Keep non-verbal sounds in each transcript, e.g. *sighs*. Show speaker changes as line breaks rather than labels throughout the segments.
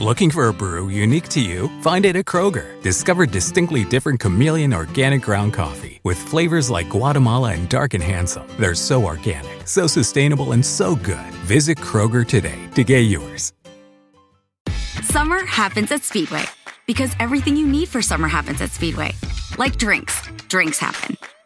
Looking for a brew unique to you? Find it at Kroger. Discover distinctly different chameleon organic ground coffee with flavors like Guatemala and Dark and Handsome. They're so organic, so sustainable, and so good. Visit Kroger today to get yours.
Summer happens at Speedway because everything you need for summer happens at Speedway. Like drinks, drinks happen.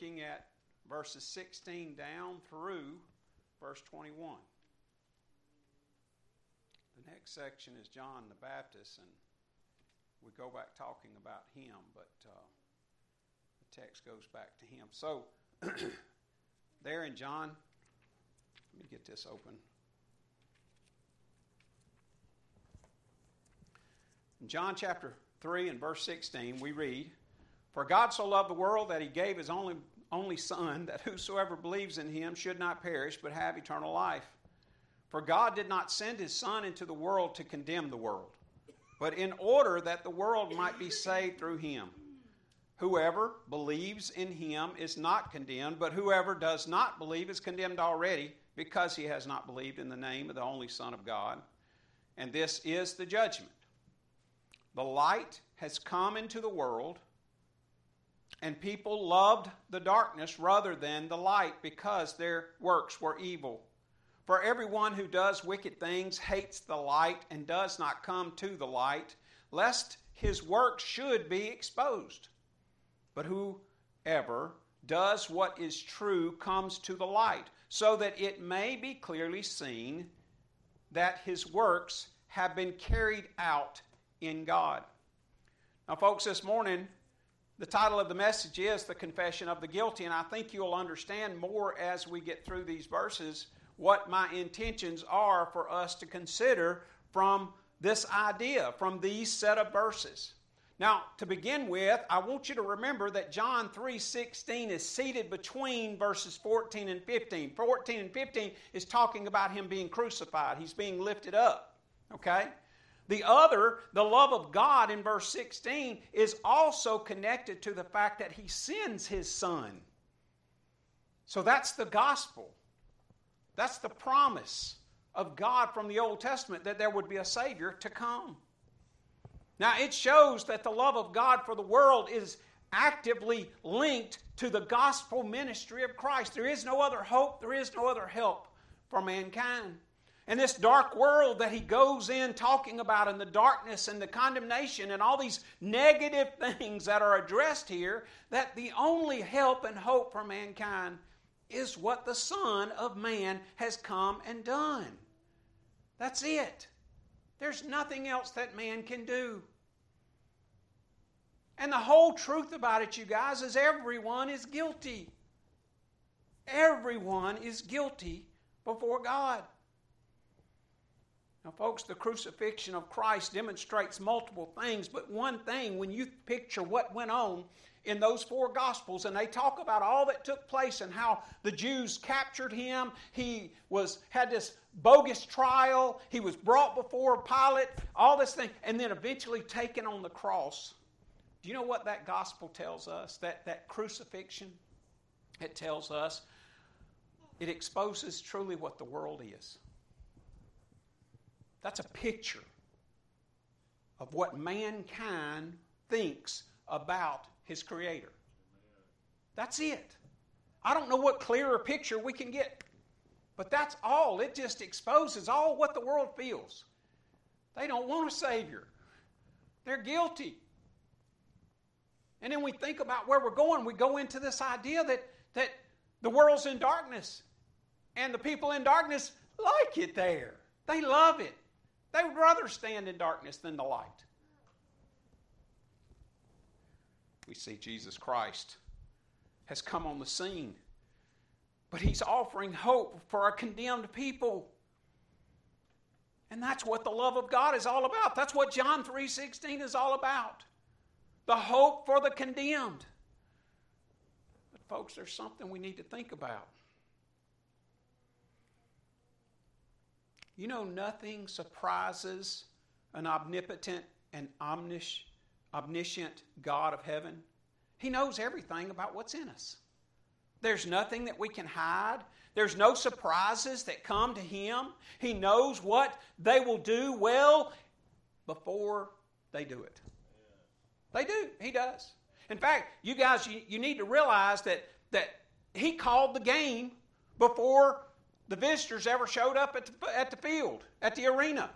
looking at verses 16 down through verse 21. The next section is John the Baptist, and we go back talking about him, but uh, the text goes back to him. So, *clears throat* there in John, let me get this open. In John chapter 3 and verse 16, we read, For God so loved the world that he gave his only, only Son, that whosoever believes in him should not perish, but have eternal life. For God did not send his Son into the world to condemn the world, but in order that the world might be saved through him. Whoever believes in him is not condemned, but whoever does not believe is condemned already, because he has not believed in the name of the only Son of God. And this is the judgment. The light has come into the world, and people loved the darkness rather than the light because their works were evil. For everyone who does wicked things hates the light and does not come to the light, lest his works should be exposed. But whoever does what is true comes to the light, so that it may be clearly seen that his works have been carried out in God. Now, folks, this morning, the title of the message is The Confession of the Guilty, and I think you'll understand more as we get through these verses what my intentions are for us to consider from this idea, from these set of verses. Now, to begin with, I want you to remember that John 3:16 is seated between verses 14 and 15. 14 and 15 is talking about him being crucified. He's being lifted up. Okay? The other, the love of God in verse 16, is also connected to the fact that he sends his son. So that's the gospel. That's the promise of God from the Old Testament that there would be a Savior to come. Now, it shows that the love of God for the world is actively linked to the gospel ministry of Christ. There is no other hope, there is no other help for mankind. And this dark world that he goes in talking about, and the darkness and the condemnation and all these negative *laughs* things that are addressed here, that the only help and hope for mankind is what the Son of Man has come and done. That's it. There's nothing else that man can do. And the whole truth about it, you guys, is everyone is guilty. Everyone is guilty before God. Now, folks, the crucifixion of Christ demonstrates multiple things, but one thing, when you picture what went on in those four gospels and they talk about all that took place and how the Jews captured him he was had this bogus trial he was brought before Pilate all this thing and then eventually taken on the cross. Do you know what that gospel tells us? That that crucifixion it tells us it exposes truly what the world is that's a picture of what mankind thinks about his creator. That's it. I don't know what clearer picture we can get. But that's all. It just exposes all what the world feels. They don't want a Savior, they're guilty. And then we think about where we're going. We go into this idea that, that the world's in darkness, and the people in darkness like it there. They love it. They would rather stand in darkness than the light. We see Jesus Christ has come on the scene, but he's offering hope for a condemned people. And that's what the love of God is all about. That's what John 3:16 is all about. The hope for the condemned. But folks, there's something we need to think about. You know, nothing surprises an omnipotent and omniscient God of heaven. He knows everything about what's in us. There's nothing that we can hide. There's no surprises that come to him. He knows what they will do well before they do it. They do. He does. In fact, you guys, you, you need to realize that, that he called the game before the visitors ever showed up at the, at the field, at the arena.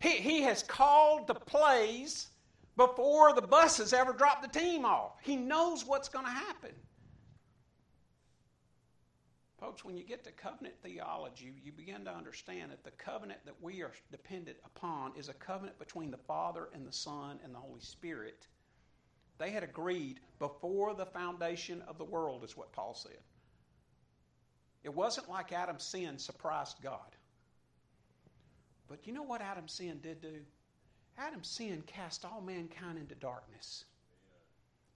He, he has called the plays before the buses ever drop the team off. He knows what's going to happen. Folks, when you get to covenant theology, you begin to understand that the covenant that we are dependent upon is a covenant between the Father and the Son and the Holy Spirit. They had agreed before the foundation of the world, is what Paul said. It wasn't like Adam's sin surprised God. But you know what Adam's sin did do? Adam's sin cast all mankind into darkness.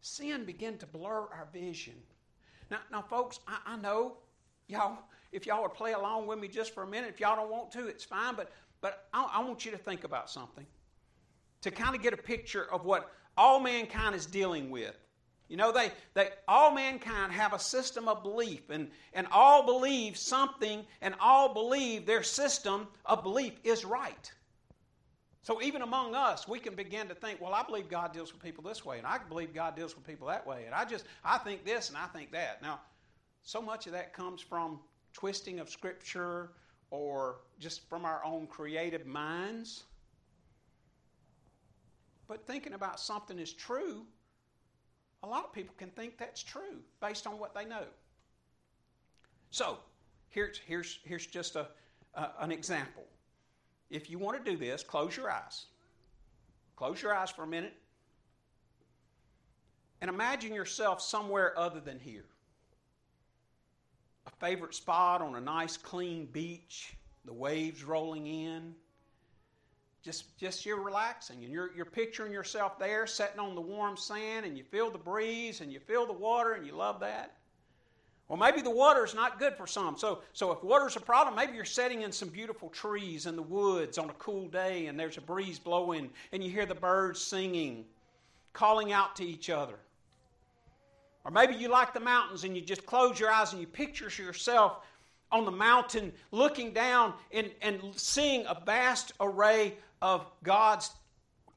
Sin began to blur our vision. Now, now folks, I, I know y'all, if y'all would play along with me just for a minute, if y'all don't want to, it's fine. But, but I, I want you to think about something to kind of get a picture of what all mankind is dealing with. You know, they, they all mankind have a system of belief, and, and all believe something, and all believe their system of belief is right. So even among us, we can begin to think, well, I believe God deals with people this way, and I believe God deals with people that way, and I just I think this and I think that. Now, so much of that comes from twisting of Scripture or just from our own creative minds. But thinking about something is true a lot of people can think that's true based on what they know. So, here's, here's, here's just a, uh, an example. If you want to do this, close your eyes. Close your eyes for a minute. And imagine yourself somewhere other than here. A favorite spot on a nice, clean beach, the waves rolling in, just just you're relaxing and you're you're picturing yourself there sitting on the warm sand and you feel the breeze and you feel the water and you love that. Well maybe the water is not good for some. So so if water's a problem maybe you're sitting in some beautiful trees in the woods on a cool day and there's a breeze blowing and you hear the birds singing calling out to each other. Or maybe you like the mountains and you just close your eyes and you picture yourself on the mountain looking down and, and seeing a vast array of God's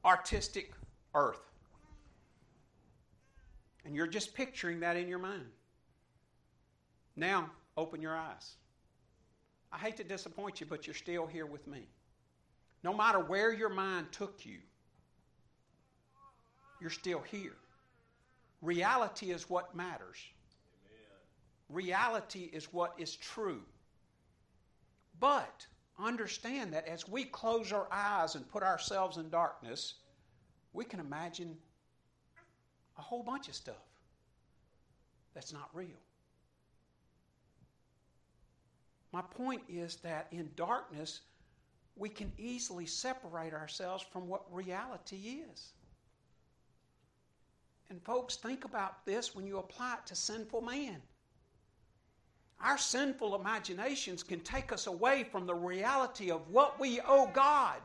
artistic earth. And you're just picturing that in your mind. Now, open your eyes. I hate to disappoint you, but you're still here with me. No matter where your mind took you, you're still here. Reality is what matters. Reality is what is true. But understand that as we close our eyes and put ourselves in darkness, we can imagine a whole bunch of stuff that's not real. My point is that in darkness, we can easily separate ourselves from what reality is. And, folks, think about this when you apply it to sinful man. Our sinful imaginations can take us away from the reality of what we owe God.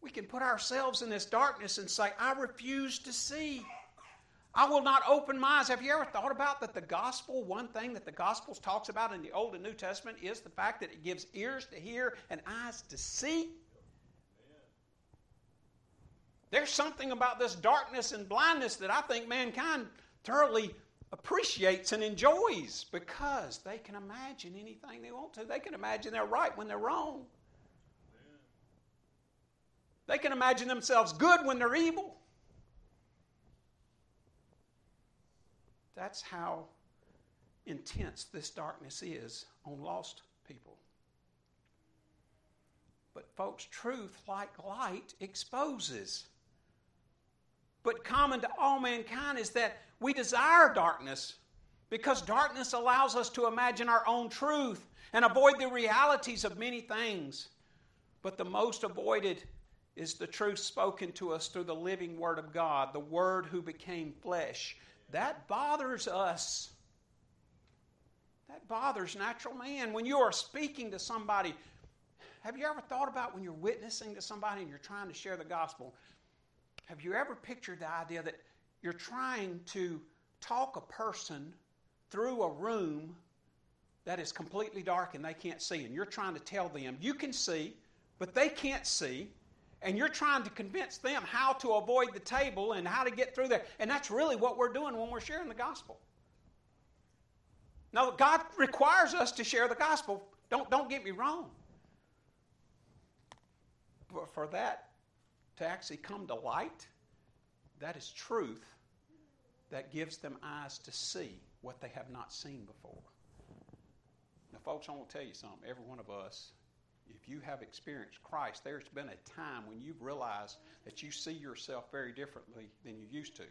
we can put ourselves in this darkness and say, I refuse to see. I will not open my eyes. Have you ever thought about that the gospel, one thing that the gospels talks about in the Old and New Testament is the fact that it gives ears to hear and eyes to see? There's something about this darkness and blindness that I think mankind thoroughly appreciates and enjoys because they can imagine anything they want to. They can imagine they're right when they're wrong. They can imagine themselves good when they're evil. That's how intense this darkness is on lost people. But, folks, truth, like light, exposes. But common to all mankind is that we desire darkness Because darkness allows us to imagine our own truth and avoid the realities of many things. But the most avoided is the truth spoken to us through the living Word of God, the Word who became flesh. That bothers us. That bothers natural man. When you are speaking to somebody, have you ever thought about when you're witnessing to somebody and you're trying to share the gospel? Have you ever pictured the idea that you're trying to talk a person through a room that is completely dark and they can't see, and you're trying to tell them you can see, but they can't see, and you're trying to convince them how to avoid the table and how to get through there. And that's really what we're doing when we're sharing the gospel. Now, God requires us to share the gospel. Don't, don't get me wrong. But for that to actually come to light, that is truth that gives them eyes to see what they have not seen before. Now, folks, I want to tell you something. Every one of us if you have experienced Christ, there's been a time when you've realized that you see yourself very differently than you used to.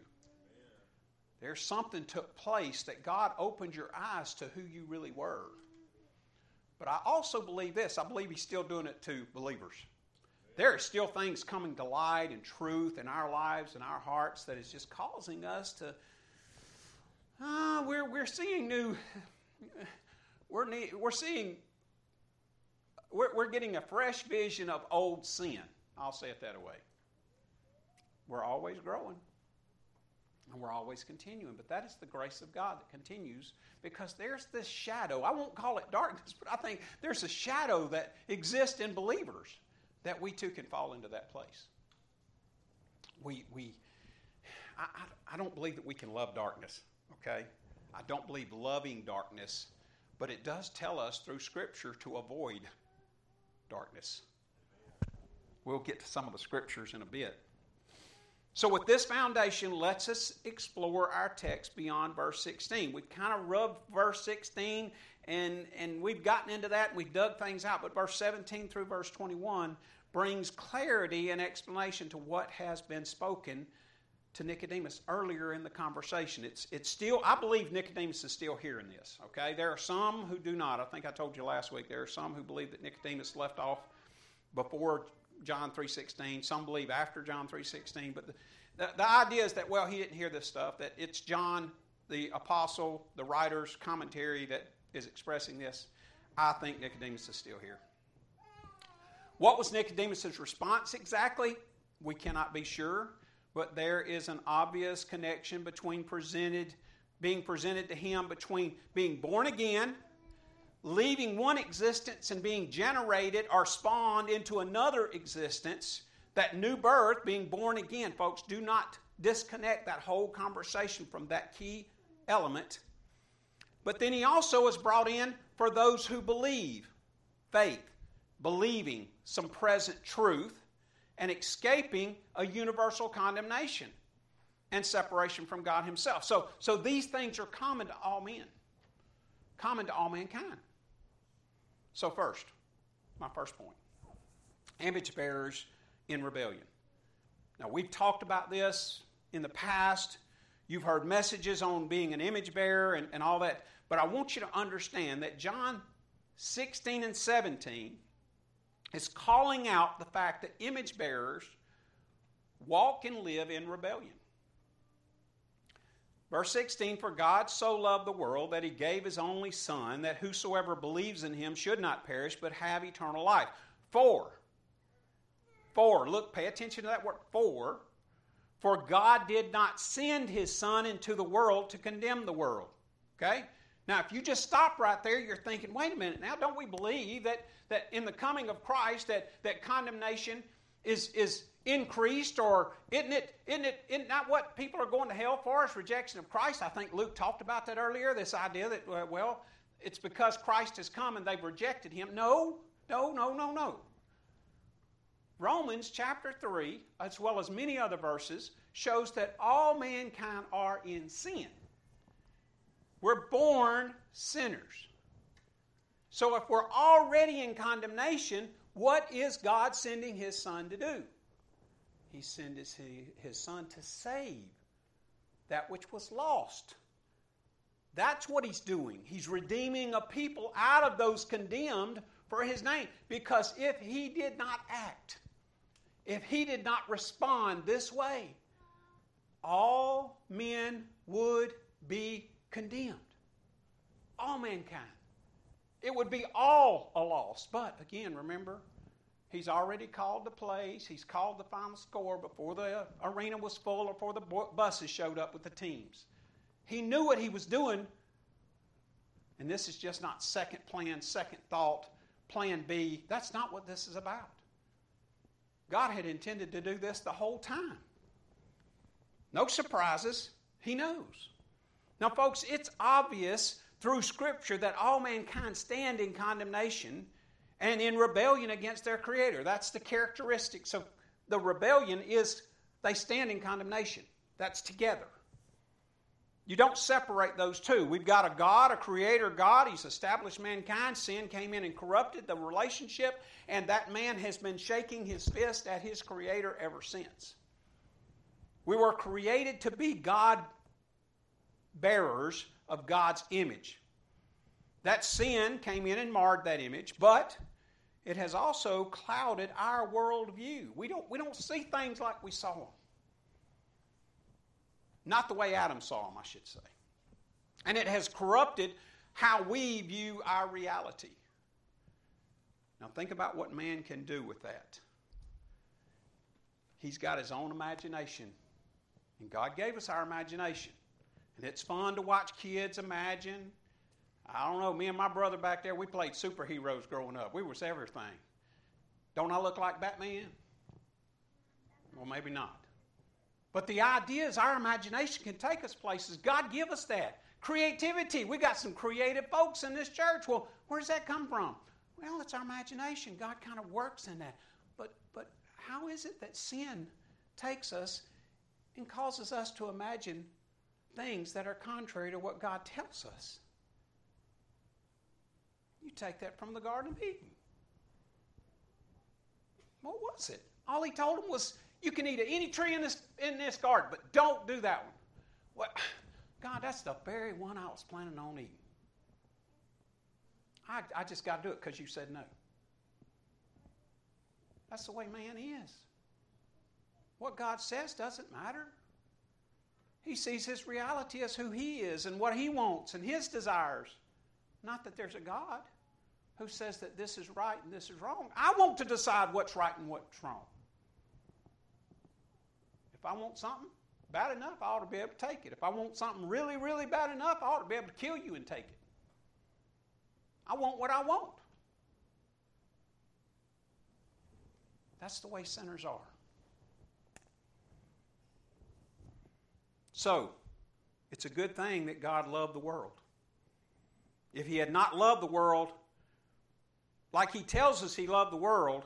There's something took place that God opened your eyes to who you really were. But I also believe this I believe He's still doing it to believers. There are still things coming to light and truth in our lives and our hearts that is just causing us to. Uh, we're, we're seeing new. We're, we're seeing we're, we're getting a fresh vision of old sin. I'll say it that way. We're always growing. And we're always continuing. But that is the grace of God that continues because there's this shadow. I won't call it darkness, but I think there's a shadow that exists in believers that we too can fall into that place. We, we I, I, I don't believe that we can love darkness, okay? I don't believe loving darkness, but it does tell us through Scripture to avoid darkness. We'll get to some of the scriptures in a bit. So, with this foundation, let's us explore our text beyond verse 16. We've kind of rubbed verse 16 and, and we've gotten into that and we've dug things out, but verse 17 through verse 21 brings clarity and explanation to what has been spoken to Nicodemus earlier in the conversation. It's, it's still, I believe Nicodemus is still hearing this, okay? There are some who do not. I think I told you last week, there are some who believe that Nicodemus left off before John 3.16. Some believe after John 3.16. But the, the, the idea is that, well, he didn't hear this stuff, that it's John, the apostle, the writer's commentary that is expressing this. I think Nicodemus is still here. What was Nicodemus' response exactly? We cannot be sure but there is an obvious connection between presented being presented to him between being born again leaving one existence and being generated or spawned into another existence that new birth being born again folks do not disconnect that whole conversation from that key element but then he also is brought in for those who believe faith believing some present truth and escaping a universal condemnation and separation from God Himself. So, so these things are common to all men, common to all mankind. So, first, my first point image bearers in rebellion. Now, we've talked about this in the past. You've heard messages on being an image bearer and, and all that. But I want you to understand that John 16 and 17 is calling out the fact that image bearers walk and live in rebellion. Verse 16 For God so loved the world that he gave his only Son, that whosoever believes in him should not perish, but have eternal life. For, for, look, pay attention to that word, for, for God did not send his Son into the world to condemn the world. Okay? Now, if you just stop right there, you're thinking, wait a minute, now don't we believe that, that in the coming of Christ that, that condemnation is, is increased or isn't it, isn't it isn't not what people are going to hell for is rejection of Christ? I think Luke talked about that earlier, this idea that, uh, well, it's because Christ has come and they've rejected him. No, no, no, no, no. Romans chapter 3, as well as many other verses, shows that all mankind are in sin. We're born sinners. So if we're already in condemnation, what is God sending His Son to do? He sent His, his Son to save that which was lost. That's what he's doing. He's redeeming a people out of those condemned for his name. Because if he did not act, if he did not respond this way, all men would be condemned. All mankind. It would be all a loss. But again, remember, he's already called the plays. He's called the final score before the arena was full or before the buses showed up with the teams. He knew what he was doing. And this is just not second plan, second thought, plan B. That's not what this is about. God had intended to do this the whole time. No surprises. He knows. Now, folks, it's obvious through Scripture that all mankind stand in condemnation and in rebellion against their Creator. That's the characteristic. So the rebellion is they stand in condemnation. That's together. You don't separate those two. We've got a God, a creator God. He's established mankind. Sin came in and corrupted the relationship, and that man has been shaking his fist at his creator ever since. We were created to be God bearers of God's image. That sin came in and marred that image, but it has also clouded our worldview. We don't, we don't see things like we saw them. Not the way Adam saw them, I should say. And it has corrupted how we view our reality. Now, think about what man can do with that. He's got his own imagination. And God gave us our imagination. And it's fun to watch kids imagine. I don't know, me and my brother back there, we played superheroes growing up. We was everything. Don't I look like Batman? Well, maybe not. But the idea is our imagination can take us places. God give us that. Creativity. We got some creative folks in this church. Well, where does that come from? Well, it's our imagination. God kind of works in that. But but how is it that sin takes us and causes us to imagine things that are contrary to what God tells us? You take that from the Garden of Eden. What was it? All he told them was you can eat any tree in this, in this garden, but don't do that one. What? *sighs* God, that's the very one I was planning on eating. I, I just got to do it because you said no. That's the way man is. What God says doesn't matter. He sees his reality as who he is and what he wants and his desires. Not that there's a God who says that this is right and this is wrong. I want to decide what's right and what's wrong. If I want something bad enough, I ought to be able to take it. If I want something really, really bad enough, I ought to be able to kill you and take it. I want what I want. That's the way sinners are. So, it's a good thing that God loved the world. If He had not loved the world, like He tells us He loved the world,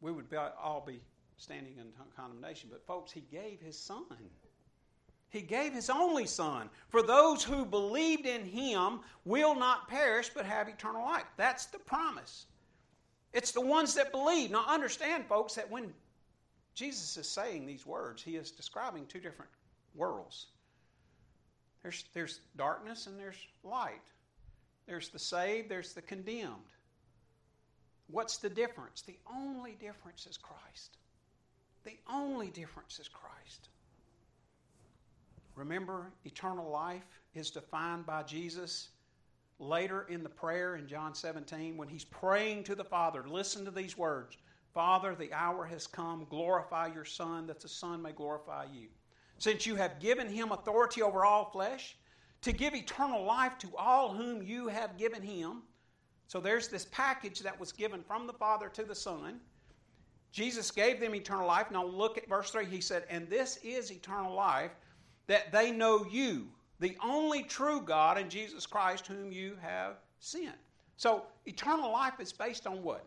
we would be, all be standing in condemnation. But, folks, He gave His Son. He gave His only Son. For those who believed in Him will not perish but have eternal life. That's the promise. It's the ones that believe. Now, understand, folks, that when Jesus is saying these words, He is describing two different worlds. There's, there's darkness and there's light. There's the saved, there's the condemned. What's the difference? The only difference is Christ. The only difference is Christ. Remember, eternal life is defined by Jesus later in the prayer in John 17 when he's praying to the Father. Listen to these words Father, the hour has come. Glorify your Son, that the Son may glorify you. Since you have given him authority over all flesh, to give eternal life to all whom you have given him. So there's this package that was given from the Father to the Son. Jesus gave them eternal life. Now look at verse 3. He said, And this is eternal life, that they know you, the only true God, and Jesus Christ, whom you have sent. So eternal life is based on what?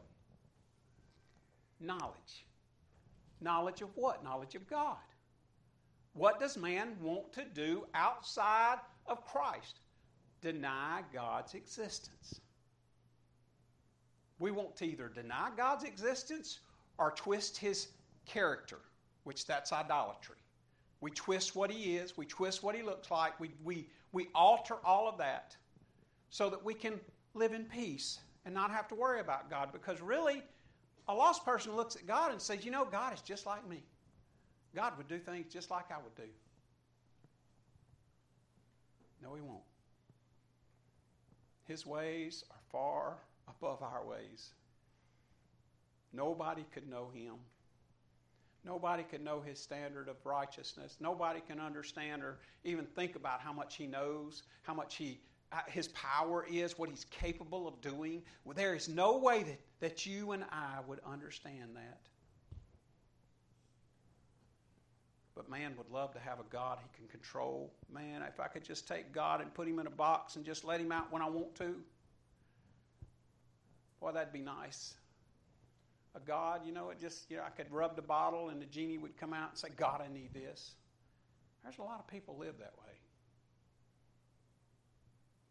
Knowledge. Knowledge of what? Knowledge of God. What does man want to do outside of Christ? Deny God's existence. We want to either deny God's existence or twist his character, which that's idolatry. We twist what he is, we twist what he looks like, we, we, we alter all of that so that we can live in peace and not have to worry about God. Because really, a lost person looks at God and says, You know, God is just like me. God would do things just like I would do. No, He won't. His ways are far above our ways. Nobody could know Him. Nobody could know his standard of righteousness. Nobody can understand or even think about how much he knows, how much he uh, his power is, what he's capable of doing. There is no way that, that you and I would understand that. But man would love to have a God he can control. Man, if I could just take God and put him in a box and just let him out when I want to, boy, that'd be nice a God, you know, it just, you know, I could rub the bottle and the genie would come out and say, God, I need this. There's a lot of people live that way.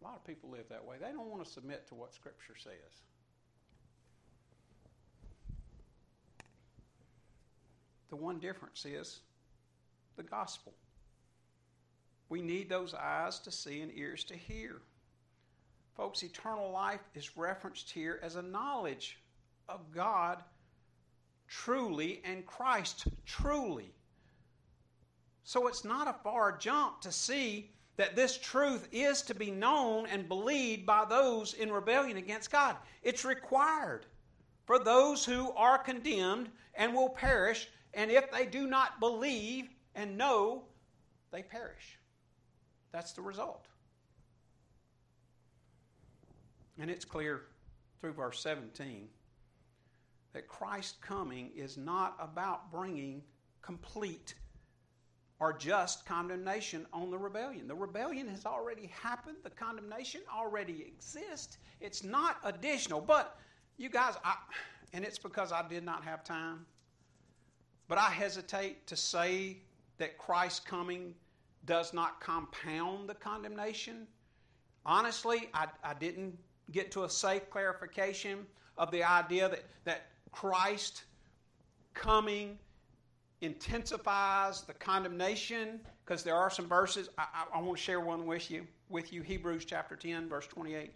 A lot of people live that way. They don't want to submit to what Scripture says. The one difference is the gospel. We need those eyes to see and ears to hear. Folks, eternal life is referenced here as a knowledge of God truly and Christ truly. So it's not a far jump to see that this truth is to be known and believed by those in rebellion against God. It's required for those who are condemned and will perish, and if they do not believe and know, they perish. That's the result. And it's clear through verse 17 that Christ's coming is not about bringing complete or just condemnation on the rebellion. The rebellion has already happened, the condemnation already exists. It's not additional. But you guys, I, and it's because I did not have time, but I hesitate to say that Christ's coming does not compound the condemnation. Honestly, I, I didn't get to a safe clarification of the idea that, that Christ coming intensifies the condemnation because there are some verses I, I, I, want to share one with you with you hebrews chapter 10 verse 28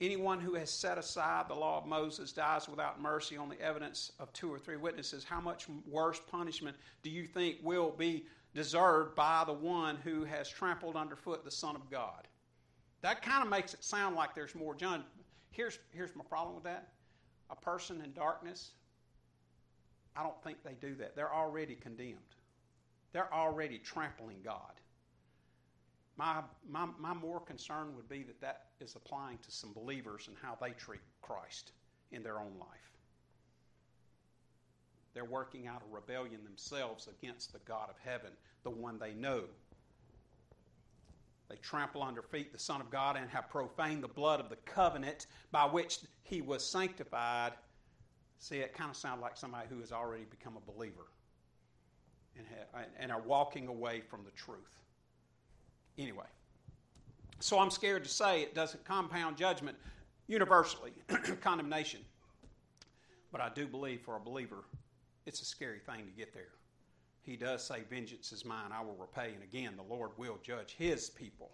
anyone who has set aside the law of moses dies without mercy on the evidence of two or three witnesses. How much worse punishment do you think will be deserved by the one who has trampled underfoot the son of god? That kind of makes it sound like there's more. John here's, here's my problem with that. A person in darkness, I don't think they do that. They're already condemned, they're already trampling God. My, my, my more concern would be that that is applying to some believers and how they treat Christ in their own life. They're working out a rebellion themselves against the God of heaven, the one they know. They trample under feet the Son of God and have profaned the blood of the covenant by which he was sanctified. See, it kind of sounds like somebody who has already become a believer and, and are walking away from the truth. Anyway, so I'm scared to say it doesn't compound judgment universally, *clears throat* condemnation. But I do believe for a believer, it's a scary thing to get there. He does say, Vengeance is mine, I will repay. And again, the Lord will judge his people.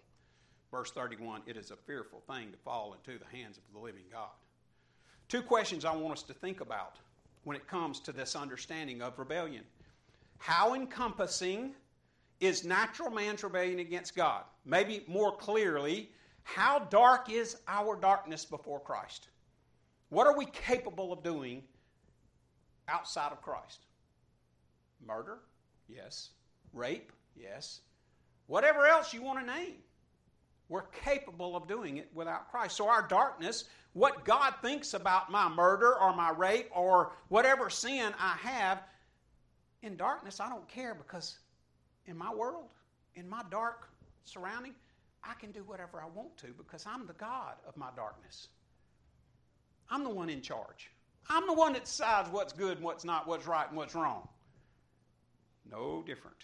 Verse 31 It is a fearful thing to fall into the hands of the living God. Two questions I want us to think about when it comes to this understanding of rebellion. How encompassing is natural man's rebellion against God? Maybe more clearly, how dark is our darkness before Christ? What are we capable of doing outside of Christ? Murder? Yes. Rape? Yes. Whatever else you want to name. We're capable of doing it without Christ. So, our darkness, what God thinks about my murder or my rape or whatever sin I have, in darkness, I don't care because in my world, in my dark surrounding, I can do whatever I want to because I'm the God of my darkness. I'm the one in charge. I'm the one that decides what's good and what's not, what's right and what's wrong. No different.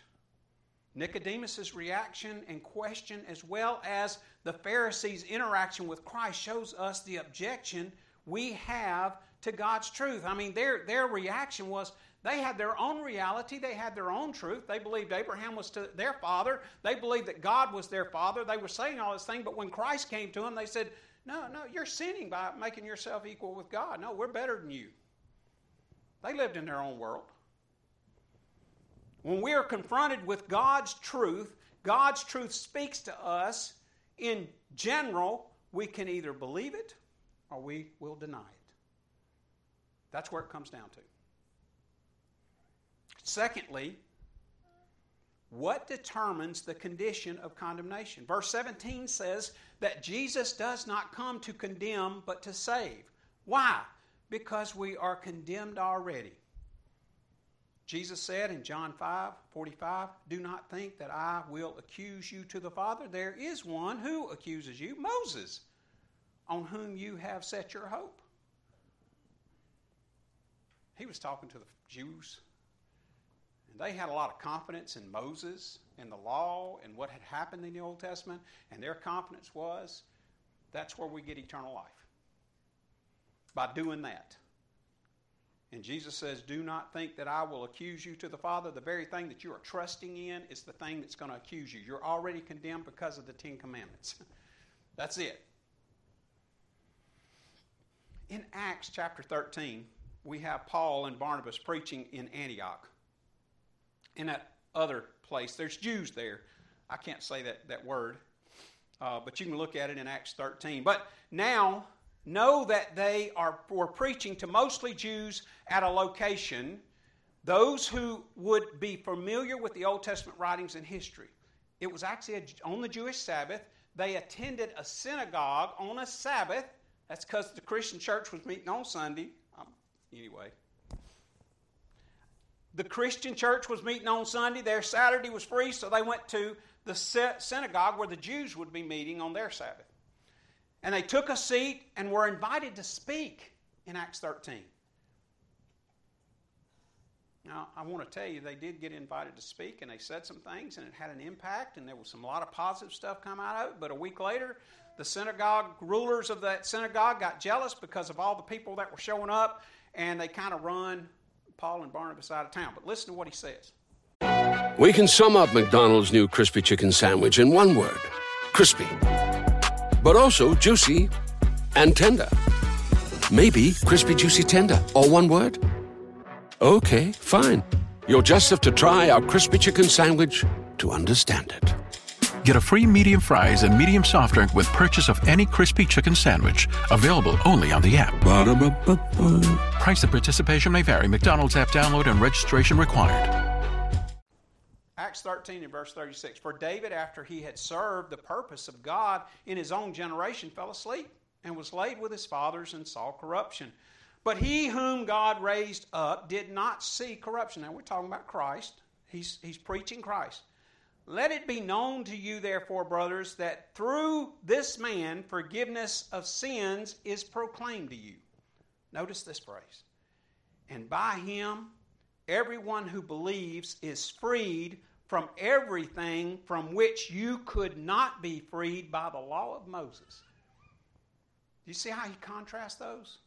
Nicodemus's reaction and question, as well as the Pharisees' interaction with Christ, shows us the objection we have to God's truth. I mean, their, their reaction was They had their own reality. They had their own truth. They believed Abraham was their father. They believed that God was their father. They were saying all this thing, but when Christ came to them, they said, No, no, you're sinning by making yourself equal with God. No, we're better than you. They lived in their own world. When we are confronted with God's truth, God's truth speaks to us in general, we can either believe it or we will deny it. That's where it comes down to. Secondly, what determines the condition of condemnation? Verse 17 says that Jesus does not come to condemn, but to save. Why? Because we are condemned already. Jesus said in John 5 45, Do not think that I will accuse you to the Father. There is one who accuses you, Moses, on whom you have set your hope. He was talking to the Jews, they had a lot of confidence in Moses and the law and what had happened in the Old Testament, and their confidence was that's where we get eternal life. By doing that. And Jesus says, Do not think that I will accuse you to the Father. The very thing that you are trusting in is the thing that's going to accuse you. You're already condemned because of the Ten Commandments. *laughs* that's it. In Acts chapter 13, we have Paul and Barnabas preaching in Antioch. In that other place, there's Jews there. I can't say that, that word, uh, but you can look at it in Acts 13. But now, know that they are were preaching to mostly Jews at a location, those who would be familiar with the Old Testament writings and history. It was actually on the Jewish Sabbath. They attended a synagogue on a Sabbath. That's because the Christian church was meeting on Sunday. Um, anyway, the Christian church was meeting on Sunday. Their Saturday was free, so they went to the synagogue where the Jews would be meeting on their Sabbath. And they took a seat and were invited to speak in Acts 13. Now, I want to tell you, they did get invited to speak, and they said some things, and it had an impact, and there was some a lot of positive stuff come out of it. But a week later, the synagogue rulers of that synagogue got jealous because of all the people that were showing up, and they kind of run Paul and Barnabas out of town. But listen to what he says.
We can sum up McDonald's new crispy chicken sandwich in one word crispy. But also juicy and tender. Maybe crispy, juicy, tender, all one word. Okay, fine. You'll just have to try our crispy chicken sandwich to understand it.
Get a free medium fries and medium soft drink with purchase of any crispy chicken sandwich. Available only on the app. Ba-da-ba-ba-ba. Price and participation may vary. McDonald's app download and registration required.
Acts 13 and verse 36. For David, after he had served the purpose of God in his own generation, fell asleep and was laid with his fathers and saw corruption. But he whom God raised up did not see corruption. Now we're talking about Christ. He's, he's preaching Christ. Let it be known to you, therefore, brothers, that through this man forgiveness of sins is proclaimed to you. Notice this phrase. And by him, everyone who believes is freed from everything from which you could not be freed by the law of Moses. Do you see how he contrasts those?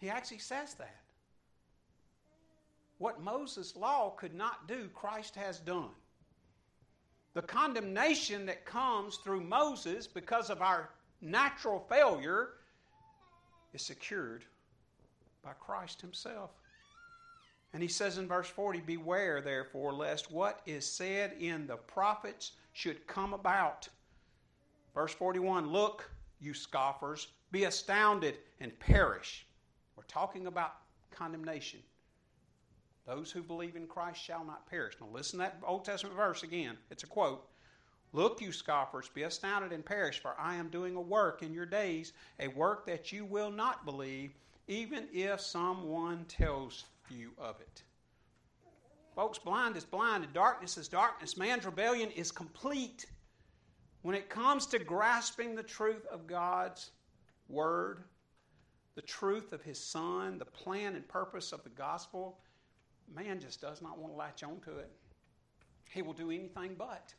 He actually says that. What Moses' law could not do, Christ has done. The condemnation that comes through Moses because of our natural failure is secured by Christ Himself. And he says in verse 40 Beware, therefore, lest what is said in the prophets should come about. Verse 41 Look, you scoffers, be astounded and perish. We're talking about condemnation. Those who believe in Christ shall not perish. Now, listen to that Old Testament verse again. It's a quote. Look, you scoffers, be astounded and perish, for I am doing a work in your days, a work that you will not believe, even if someone tells you of it. Folks, blind is blind, and darkness is darkness. Man's rebellion is complete. When it comes to grasping the truth of God's Word, the truth of His Son, the plan and purpose of the gospel, man just does not want to latch onto it. He will do anything but.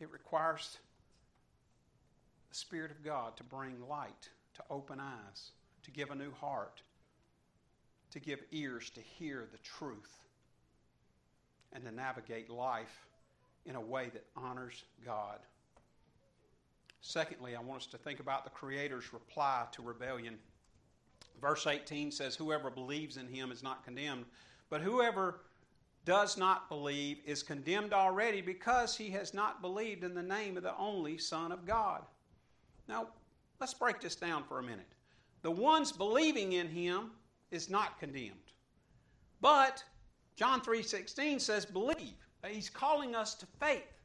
It requires the Spirit of God to bring light, to open eyes, to give a new heart, to give ears to hear the truth and to navigate life in a way that honors God. Secondly, I want us to think about the Creator's reply to rebellion. Verse 18 says, Whoever believes in him is not condemned, but whoever does not believe is condemned already because he has not believed in the name of the only Son of God. Now, let's break this down for a minute. The ones believing in him is not condemned. But John 3:16 says believe. He's calling us to faith.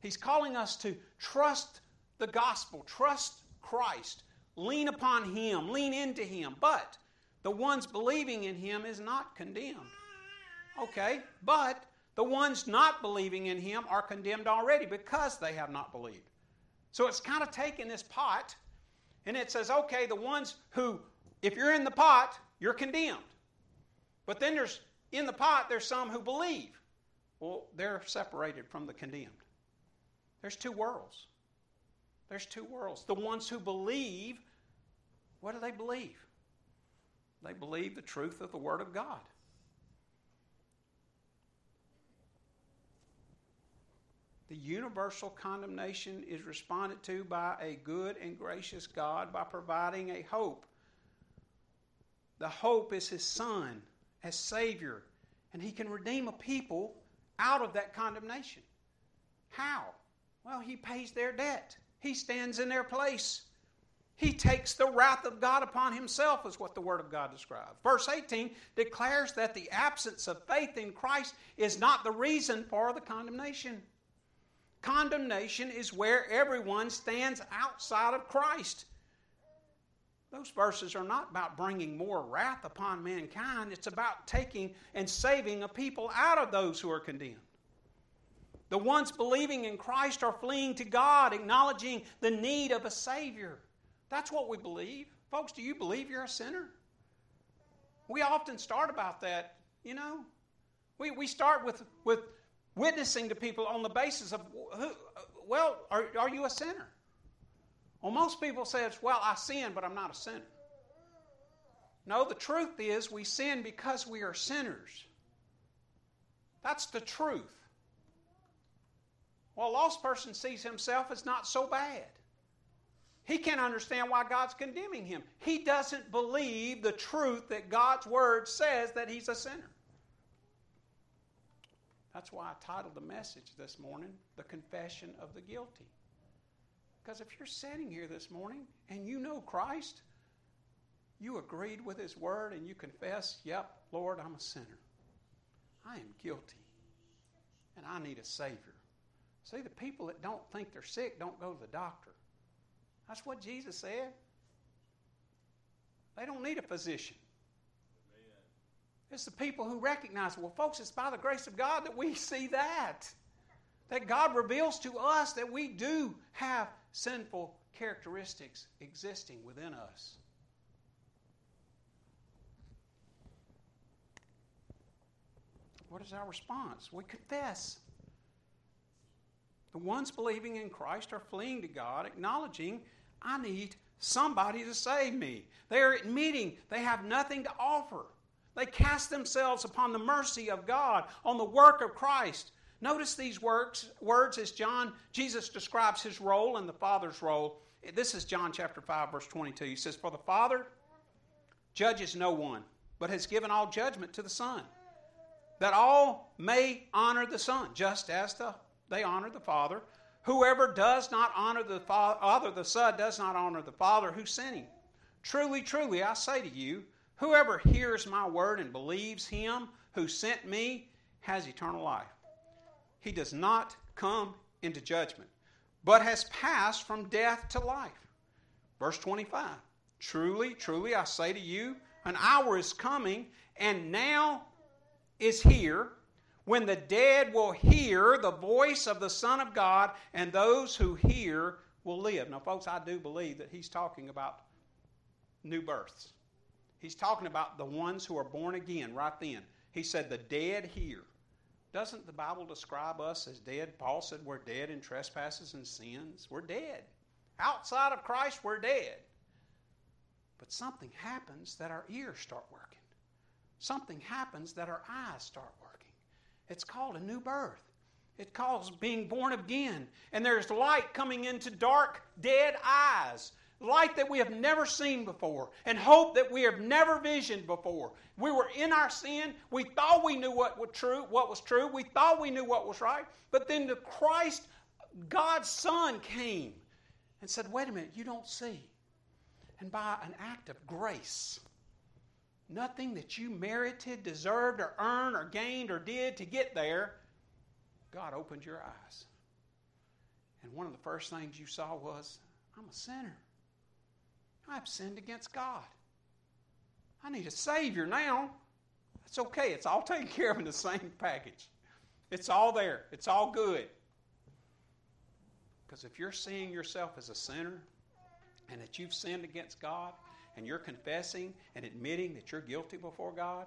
He's calling us to trust the gospel, trust Christ, lean upon Him, lean into Him. But the ones believing in Him is not condemned. Okay, but the ones not believing in Him are condemned already because they have not believed. So it's kind of taking this pot and it says, okay, the ones who, if you're in the pot, you're condemned. But then there's, in the pot, there's some who believe. Well, they're separated from the condemned. There's two worlds. There's two worlds. The ones who believe, what do they believe? They believe the truth of the Word of God. The universal condemnation is responded to by a good and gracious God by providing a hope. The hope is His Son as Savior, and He can redeem a people out of that condemnation. How? Well, He pays their debt. He stands in their place. He takes the wrath of God upon himself, is what the Word of God describes. Verse 18 declares that the absence of faith in Christ is not the reason for the condemnation. Condemnation is where everyone stands outside of Christ. Those verses are not about bringing more wrath upon mankind, it's about taking and saving a people out of those who are condemned. The ones believing in Christ are fleeing to God, acknowledging the need of a Savior. That's what we believe. Folks, do you believe you're a sinner? We often start about that, you know. We, we start with, with witnessing to people on the basis of, who, well, are, are you a sinner? Well, most people say it's, well, I sin, but I'm not a sinner. No, the truth is we sin because we are sinners. That's the truth. Well, a lost person sees himself as not so bad. He can't understand why God's condemning him. He doesn't believe the truth that God's Word says that he's a sinner. That's why I titled the message this morning, The Confession of the Guilty. Because if you're sitting here this morning and you know Christ, you agreed with His Word and you confess, Yep, Lord, I'm a sinner. I am guilty. And I need a Savior. See, the people that don't think they're sick don't go to the doctor. That's what Jesus said. They don't need a physician. It's the people who recognize, well, folks, it's by the grace of God that we see that. That God reveals to us that we do have sinful characteristics existing within us. What is our response? We confess. The ones believing in Christ are fleeing to God, acknowledging, I need somebody to save me. They are admitting they have nothing to offer. They cast themselves upon the mercy of God, on the work of Christ. Notice these works, words as John, Jesus describes his role and the Father's role. This is John chapter 5, verse 22. He says, For the Father judges no one, but has given all judgment to the Son, that all may honor the Son, just as the they honor the Father. Whoever does not honor the Father, the Son, does not honor the Father who sent him. Truly, truly, I say to you, whoever hears my word and believes him who sent me has eternal life. He does not come into judgment, but has passed from death to life. Verse 25 Truly, truly, I say to you, an hour is coming, and now is here when the dead will hear the voice of the Son of God, and those who hear will live. Now, folks, I do believe that he's talking about new births. He's talking about the ones who are born again right then. He said, The dead hear. Doesn't the Bible describe us as dead? Paul said, We're dead in trespasses and sins. We're dead. Outside of Christ, we're dead. But something happens that our ears start working. something happens that our eyes start working. It's called a new birth. It calls being born again. And there's light coming into dark, dead eyes. Light that we have never seen before, and hope that we have never visioned before. We were in our sin. We thought we knew what was true, what was true. We thought we knew what was right. But then the Christ, God's Son, came and said, Wait a minute, you don't see. And by an act of grace, nothing that you merited, deserved, or earned, or gained, or did to get there, God opened your eyes. And one of the first things you saw was, I'm a sinner. I've sinned against God. I need a Savior now. That's okay. It's all taken *laughs* care of in the same package. It's all there, it's all good. Because if you're seeing yourself as a sinner and that you've sinned against God and you're confessing and admitting that you're guilty before God,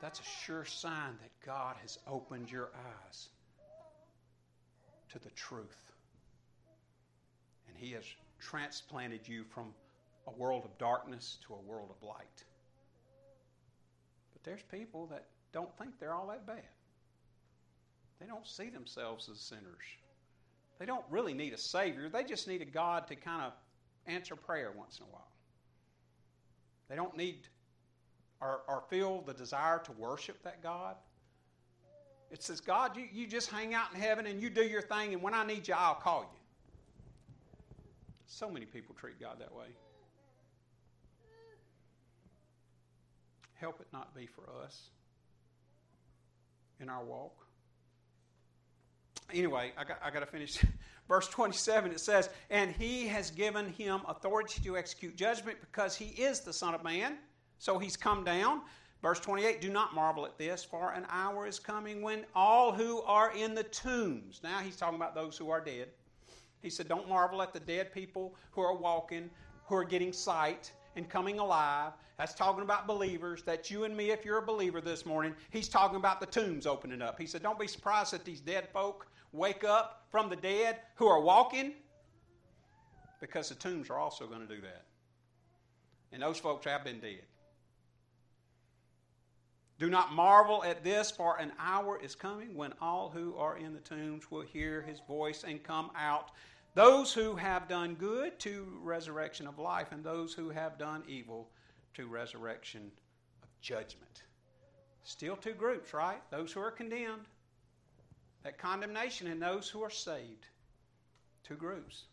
that's a sure sign that God has opened your eyes to the truth. And He has transplanted you from a world of darkness to a world of light. But there's people that don't think they're all that bad. They don't see themselves as sinners. They don't really need a Savior. They just need a God to kind of answer prayer once in a while. They don't need or, or feel the desire to worship that God. It says, God, you, you just hang out in heaven and you do your thing, and when I need you, I'll call you. So many people treat God that way. Help it not be for us in our walk. Anyway, I got, I got to finish. *laughs* Verse 27, it says, And he has given him authority to execute judgment because he is the Son of Man. So he's come down. Verse 28 Do not marvel at this, for an hour is coming when all who are in the tombs, now he's talking about those who are dead. He said, Don't marvel at the dead people who are walking, who are getting sight and coming alive. That's talking about believers. That's you and me if you're a believer this morning. He's talking about the tombs opening up. He said, Don't be surprised that these dead folk wake up from the dead who are walking, because the tombs are also going to do that. And those folks have been dead. Do not marvel at this, for an hour is coming when all who are in the tombs will hear his voice and come out. Those who have done good to resurrection of life, and those who have done evil to resurrection of judgment. Still two groups, right? Those who are condemned, that condemnation, and those who are saved. Two groups.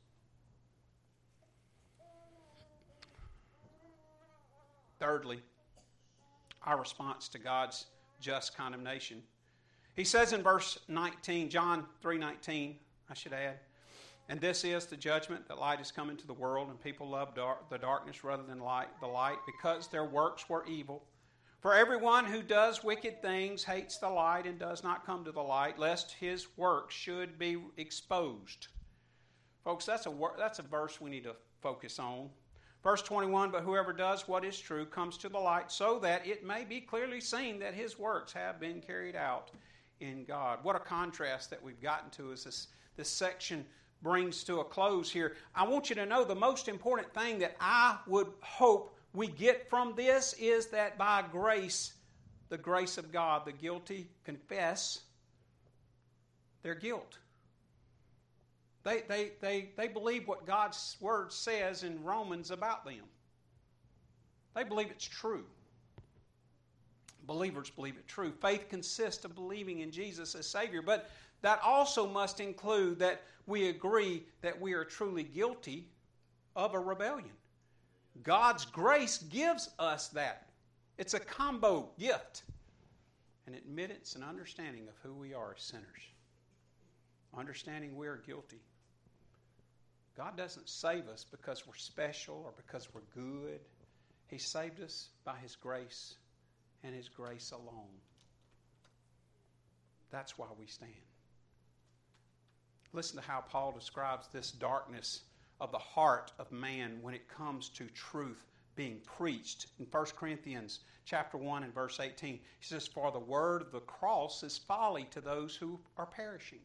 Thirdly, our response to God's just condemnation. He says in verse 19, John 3:19, I should add, and this is the judgment that light has come into the world, and people love the darkness rather than light, the light, because their works were evil. For everyone who does wicked things hates the light and does not come to the light, lest his works should be exposed. Folks, that's a that's a verse we need to focus on. Verse 21 But whoever does what is true comes to the light, so that it may be clearly seen that his works have been carried out in God. What a contrast that we've gotten to as this, this section brings to a close here. I want you to know the most important thing that I would hope we get from this is that by grace, the grace of God, the guilty confess their guilt. They, they, they, they believe what God's Word says in Romans about them. They believe it's true. Believers believe it true. Faith consists of believing in Jesus as Savior, but that also must include that we agree that we are truly guilty of a rebellion. God's grace gives us that. It's a combo gift an admittance and understanding of who we are as sinners, understanding we are guilty, God doesn't save us because we're special or because we're good. He saved us by His grace and His grace alone. That's why we stand. Listen to how Paul describes this darkness of the heart of man when it comes to truth being preached in 1 Corinthians chapter 1 and verse 18. He says, For the word of the cross is folly to those who are perishing.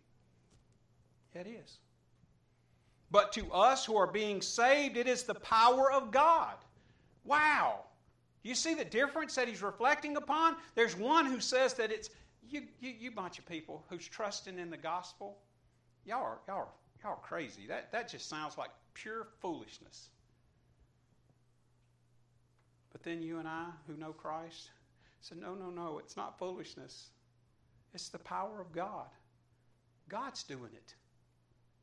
It is. But to us who are being saved, it is the power of God. Wow. You see the difference that he's reflecting upon? There's one who says that it's you, you, you bunch of people who's trusting in the gospel. Y'all are, y'all are, y'all are crazy. That, that just sounds like pure foolishness. But then you and I, who know Christ, said, no, no, no, it's not foolishness. It's the power of God. God's doing it.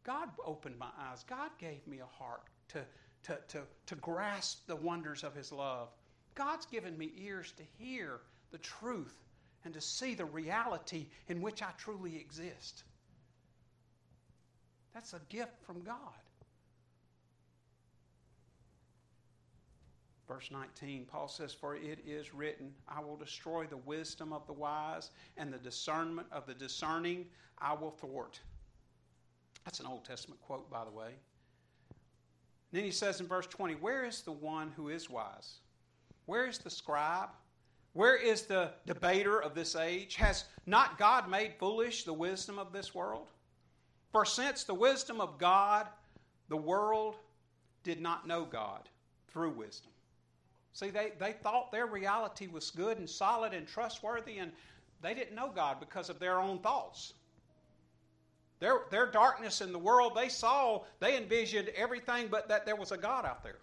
God opened my eyes. God gave me a heart to, to, to, to grasp the wonders of His love. God's given me ears to hear the truth and to see the reality in which I truly exist. That's a gift from God. Verse 19, Paul says, For it is written, I will destroy the wisdom of the wise, and the discernment of the discerning I will thwart. That's an Old Testament quote, by the way. then he says in verse 20, Where is the one who is wise? Where is the scribe? Where is the debater of this age? Has not God made foolish the wisdom of this world? For since the wisdom of God, the world did not know God through wisdom. See, they, they thought their reality was good and solid and trustworthy, and they didn't know God because of their own thoughts. Their, their darkness in the world, they saw, they envisioned everything but that there was a God out there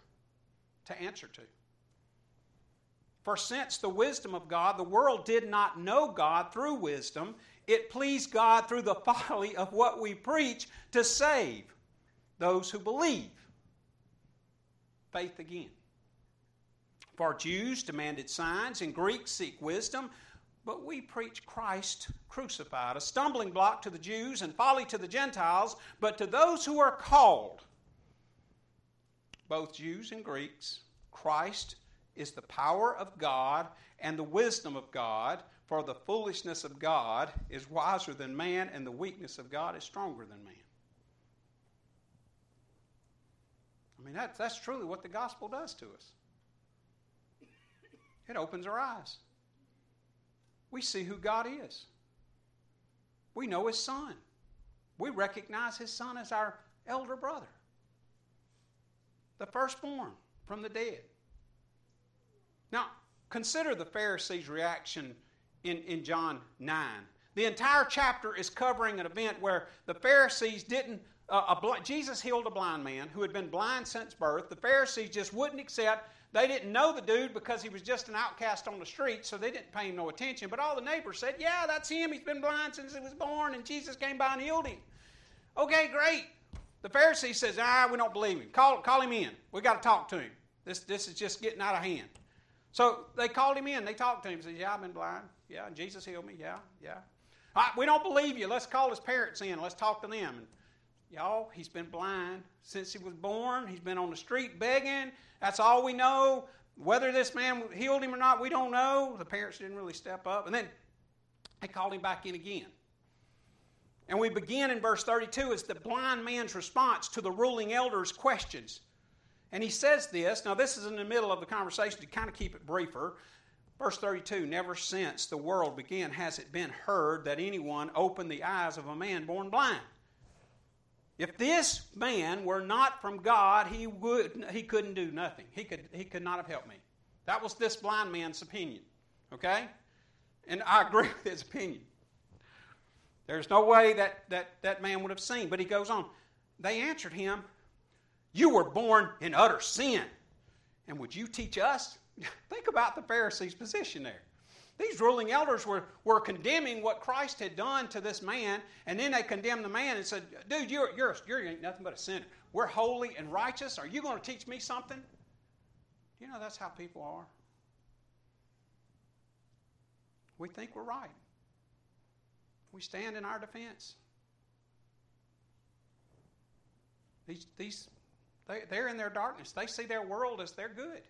to answer to. For since the wisdom of God, the world did not know God through wisdom, it pleased God through the *laughs* folly of what we preach to save those who believe. Faith again. For Jews demanded signs, and Greeks seek wisdom, but we preach Christ crucified, a stumbling block to the Jews and folly to the Gentiles, but to those who are called, both Jews and Greeks, Christ is the power of God and the wisdom of God, for the foolishness of God is wiser than man, and the weakness of God is stronger than man. I mean, that, that's truly what the gospel does to us. It opens our eyes. We see who God is. We know His Son. We recognize His Son as our elder brother, the firstborn from the dead. Now, consider the Pharisees' reaction in, in John 9. The entire chapter is covering an event where the Pharisees didn't. Uh, a, Jesus healed a blind man who had been blind since birth. The Pharisees just wouldn't accept they didn't know the dude because he was just an outcast on the street, so they didn't pay him no attention. But all the neighbors said, Yeah, that's him. He's been blind since he was born, and Jesus came by and healed him. Okay, great. The Pharisee says, Ah, we don't believe him. Call, call him in. We got to talk to him. This, this is just getting out of hand. So they called him in. They talked to him. Said, Yeah, I've been blind. Yeah, Jesus healed me. Yeah, yeah. Right, we don't believe you. Let's call his parents in. Let's talk to them. And y'all, he's been blind since he was born. He's been on the street begging. That's all we know. Whether this man healed him or not, we don't know. The parents didn't really step up. And then they called him back in again. And we begin in verse 32 as the blind man's response to the ruling elder's questions. And he says this. Now, this is in the middle of the conversation to kind of keep it briefer. Verse 32 Never since the world began has it been heard that anyone opened the eyes of a man born blind. If this man were not from God, he, would, he couldn't do nothing. He could, he could not have helped me. That was this blind man's opinion. Okay? And I agree *laughs* with his opinion. There's no way that, that that man would have seen. But he goes on. They answered him, You were born in utter sin. And would you teach us? *laughs* Think about the Pharisees' position there. These ruling elders were, were condemning what Christ had done to this man, and then they condemned the man and said, Dude, you're, you're, you're ain't nothing but a sinner. We're holy and righteous. Are you going to teach me something? You know, that's how people are. We think we're right. We stand in our defense. These, these, they, they're in their darkness. They see their world as they're good.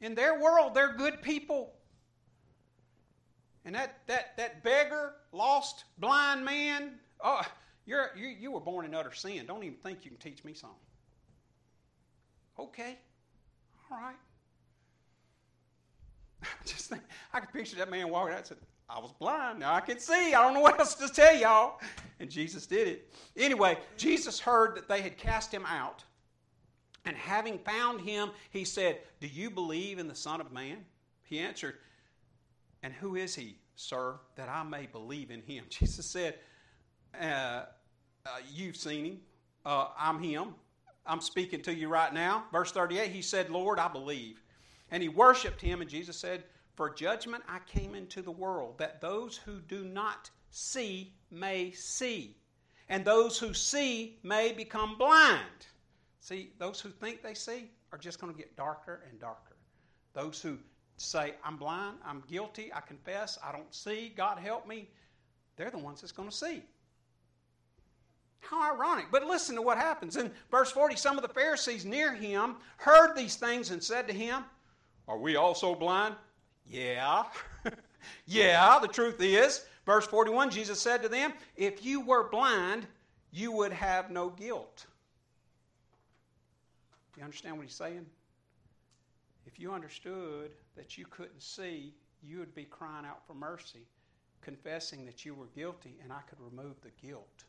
In their world, they're good people. And that, that, that beggar, lost, blind man, oh, you're, you, you were born in utter sin. Don't even think you can teach me something. Okay, all right. *laughs* I Just think, I could picture that man walking out and said, I was blind. Now I can see. I don't know what else to tell y'all. And Jesus did it. Anyway, Jesus heard that they had cast him out. And having found him, he said, Do you believe in the Son of Man? He answered, And who is he, sir, that I may believe in him? *laughs* Jesus said, uh, uh, You've seen him. Uh, I'm him. I'm speaking to you right now. Verse 38, he said, Lord, I believe. And he worshiped him, and Jesus said, For judgment I came into the world, that those who do not see may see, and those who see may become blind. See, those who think they see are just going to get darker and darker. Those who say, I'm blind, I'm guilty, I confess, I don't see, God help me, they're the ones that's going to see. How ironic. But listen to what happens. In verse 40, some of the Pharisees near him heard these things and said to him, Are we also blind? Yeah. *laughs* yeah, the truth is. Verse 41, Jesus said to them, If you were blind, you would have no guilt. Do you understand what he's saying? If you understood that you couldn't see, you would be crying out for mercy, confessing that you were guilty, and I could remove the guilt.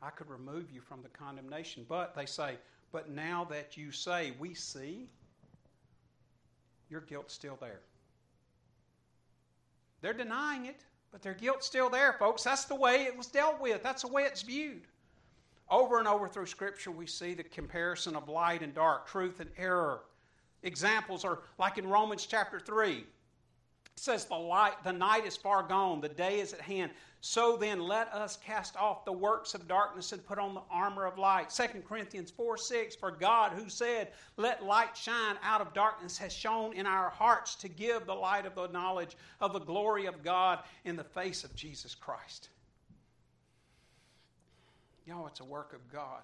I could remove you from the condemnation. But they say, but now that you say we see, your guilt's still there. They're denying it, but their guilt's still there, folks. That's the way it was dealt with, that's the way it's viewed. Over and over through Scripture, we see the comparison of light and dark, truth and error. Examples are like in Romans chapter 3. It says, the, light, the night is far gone, the day is at hand. So then, let us cast off the works of darkness and put on the armor of light. 2 Corinthians 4 6 For God, who said, Let light shine out of darkness, has shone in our hearts to give the light of the knowledge of the glory of God in the face of Jesus Christ. Y'all, it's a work of God.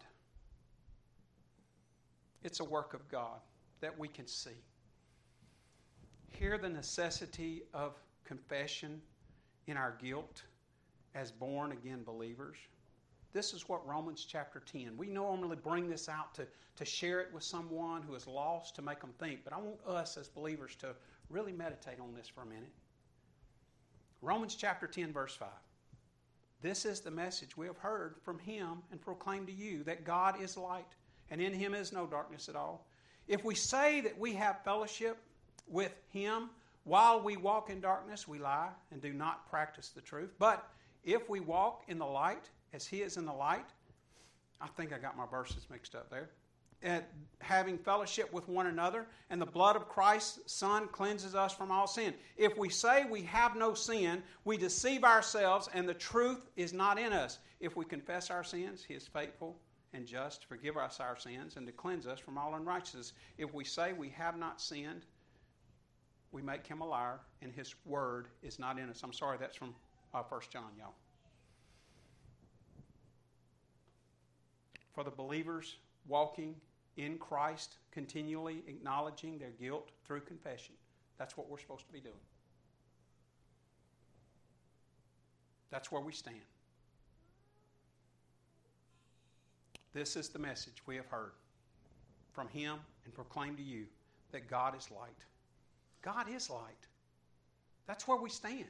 It's a work of God that we can see. Hear the necessity of confession in our guilt as born again believers. This is what Romans chapter 10. We normally bring this out to, to share it with someone who is lost to make them think, but I want us as believers to really meditate on this for a minute. Romans chapter 10, verse 5. This is the message we have heard from him and proclaimed to you that God is light, and in him is no darkness at all. If we say that we have fellowship with him while we walk in darkness, we lie and do not practice the truth. But if we walk in the light as he is in the light, I think I got my verses mixed up there. And having fellowship with one another, and the blood of Christ's Son cleanses us from all sin. If we say we have no sin, we deceive ourselves, and the truth is not in us. If we confess our sins, He is faithful and just to forgive us our sins and to cleanse us from all unrighteousness. If we say we have not sinned, we make Him a liar, and His word is not in us. I'm sorry, that's from uh, 1 John, y'all. For the believers walking in Christ, continually acknowledging their guilt through confession. That's what we're supposed to be doing. That's where we stand. This is the message we have heard from Him and proclaim to you that God is light. God is light. That's where we stand.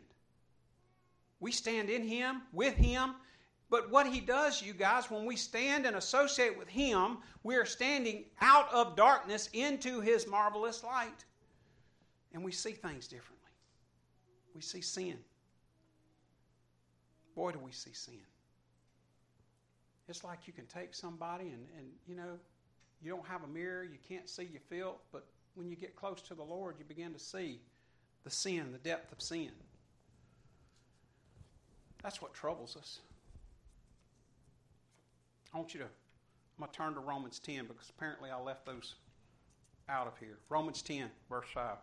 We stand in Him, with Him, but what he does, you guys, when we stand and associate with him, we are standing out of darkness into his marvelous light. And we see things differently. We see sin. Boy, do we see sin. It's like you can take somebody and, and you know, you don't have a mirror, you can't see your filth, but when you get close to the Lord, you begin to see the sin, the depth of sin. That's what troubles us. I want you to, I'm going to turn to Romans 10 because apparently I left those out of here. Romans 10, verse 5.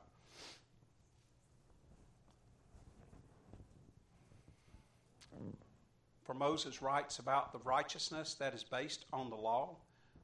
For Moses writes about the righteousness that is based on the law,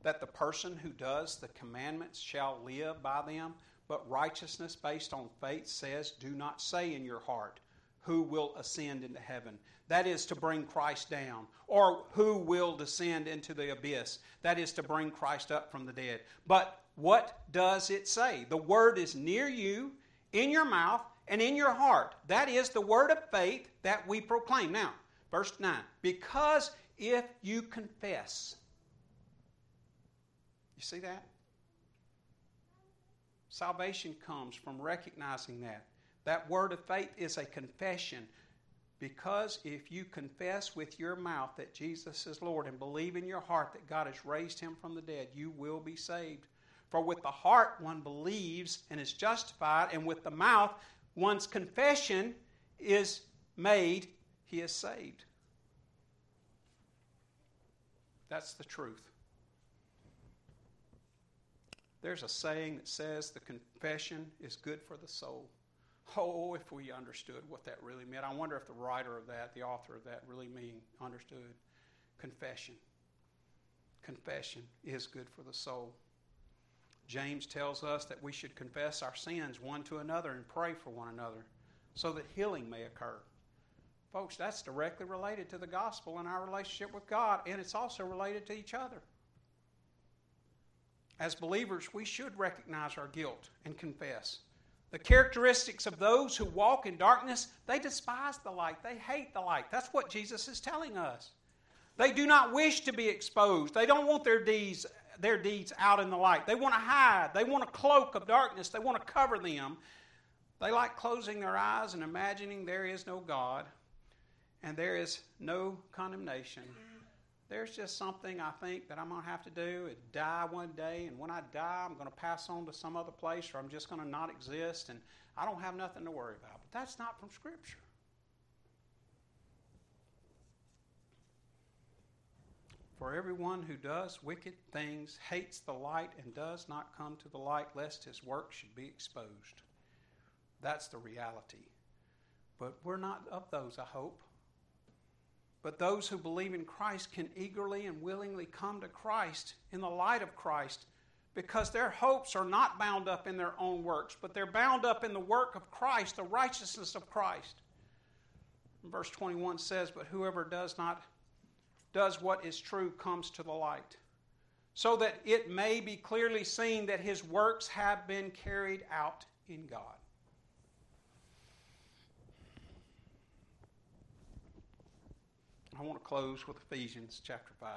that the person who does the commandments shall live by them, but righteousness based on faith says, Do not say in your heart, Who will ascend into heaven? That is to bring Christ down. Or who will descend into the abyss? That is to bring Christ up from the dead. But what does it say? The word is near you, in your mouth, and in your heart. That is the word of faith that we proclaim. Now, verse 9. Because if you confess You see that? Salvation comes from recognizing that. That word of faith is a confession. Because if you confess with your mouth that Jesus is Lord and believe in your heart that God has raised him from the dead, you will be saved. For with the heart one believes and is justified, and with the mouth one's confession is made, he is saved. That's the truth. There's a saying that says the confession is good for the soul. Oh, if we understood what that really meant. I wonder if the writer of that, the author of that, really mean understood confession. Confession is good for the soul. James tells us that we should confess our sins one to another and pray for one another so that healing may occur. Folks, that's directly related to the gospel and our relationship with God, and it's also related to each other. As believers, we should recognize our guilt and confess. The characteristics of those who walk in darkness, they despise the light. They hate the light. That's what Jesus is telling us. They do not wish to be exposed. They don't want their deeds, their deeds out in the light. They want to hide. They want a cloak of darkness. They want to cover them. They like closing their eyes and imagining there is no God and there is no condemnation. There's just something I think that I'm going to have to do and die one day. And when I die, I'm going to pass on to some other place or I'm just going to not exist and I don't have nothing to worry about. But that's not from Scripture. For everyone who does wicked things hates the light and does not come to the light, lest his work should be exposed. That's the reality. But we're not of those, I hope. But those who believe in Christ can eagerly and willingly come to Christ in the light of Christ because their hopes are not bound up in their own works, but they're bound up in the work of Christ, the righteousness of Christ. Verse 21 says, But whoever does not does what is true comes to the light, so that it may be clearly seen that his works have been carried out in God. I want to close with Ephesians chapter 5.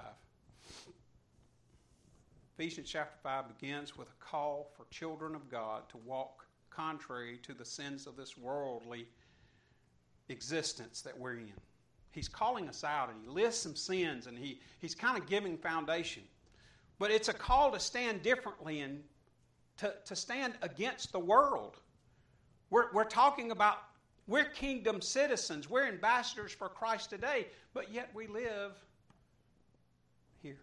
Ephesians chapter 5 begins with a call for children of God to walk contrary to the sins of this worldly existence that we're in. He's calling us out and he lists some sins and he, he's kind of giving foundation. But it's a call to stand differently and to, to stand against the world. We're, we're talking about we're kingdom citizens. We're ambassadors for Christ today, but yet we live here.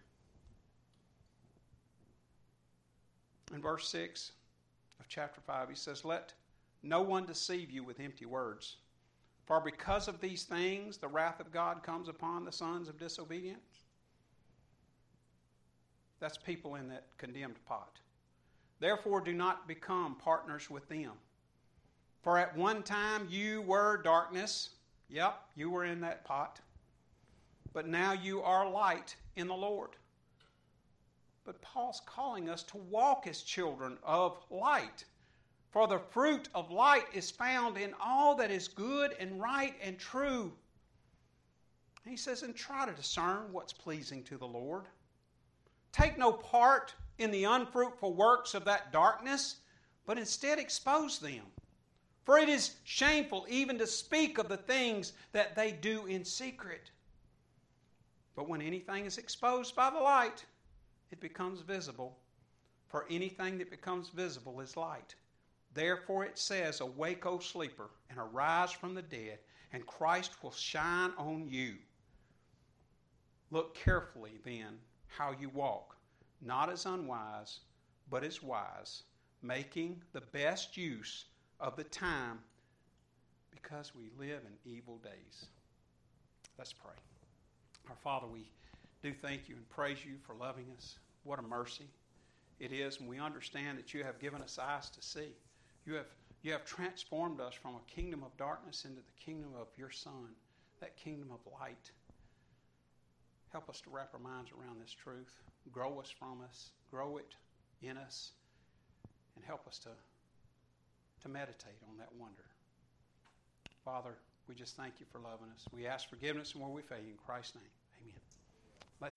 In verse 6 of chapter 5, he says, Let no one deceive you with empty words. For because of these things, the wrath of God comes upon the sons of disobedience. That's people in that condemned pot. Therefore, do not become partners with them. For at one time you were darkness. Yep, you were in that pot. But now you are light in the Lord. But Paul's calling us to walk as children of light. For the fruit of light is found in all that is good and right and true. he says, and try to discern what's pleasing to the Lord. Take no part in the unfruitful works of that darkness, but instead expose them. For it is shameful even to speak of the things that they do in secret. But when anything is exposed by the light, it becomes visible. For anything that becomes visible is light. Therefore it says, Awake, O sleeper, and arise from the dead, and Christ will shine on you. Look carefully then how you walk, not as unwise, but as wise, making the best use of the time because we live in evil days. Let's pray. Our Father, we do thank you and praise you for loving us. What a mercy it is, and we understand that you have given us eyes to see. You have, you have transformed us from a kingdom of darkness into the kingdom of your Son, that kingdom of light. Help us to wrap our minds around this truth. Grow us from us, grow it in us, and help us to to meditate on that wonder. Father, we just thank you for loving us. We ask forgiveness and where we fail. In Christ's name, amen. Let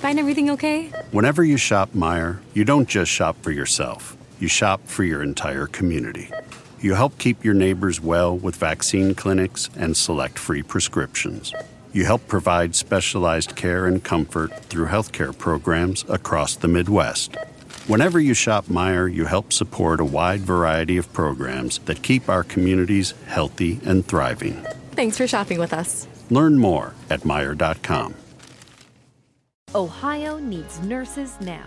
Find everything okay?
Whenever you shop Meijer, you don't just shop for yourself, you shop for your entire community. You help keep your neighbors well with vaccine clinics and select free prescriptions. You help provide specialized care and comfort through healthcare programs across the Midwest. Whenever you shop Meijer, you help support a wide variety of programs that keep our communities healthy and thriving.
Thanks for shopping with us.
Learn more at Meijer.com.
Ohio needs nurses now.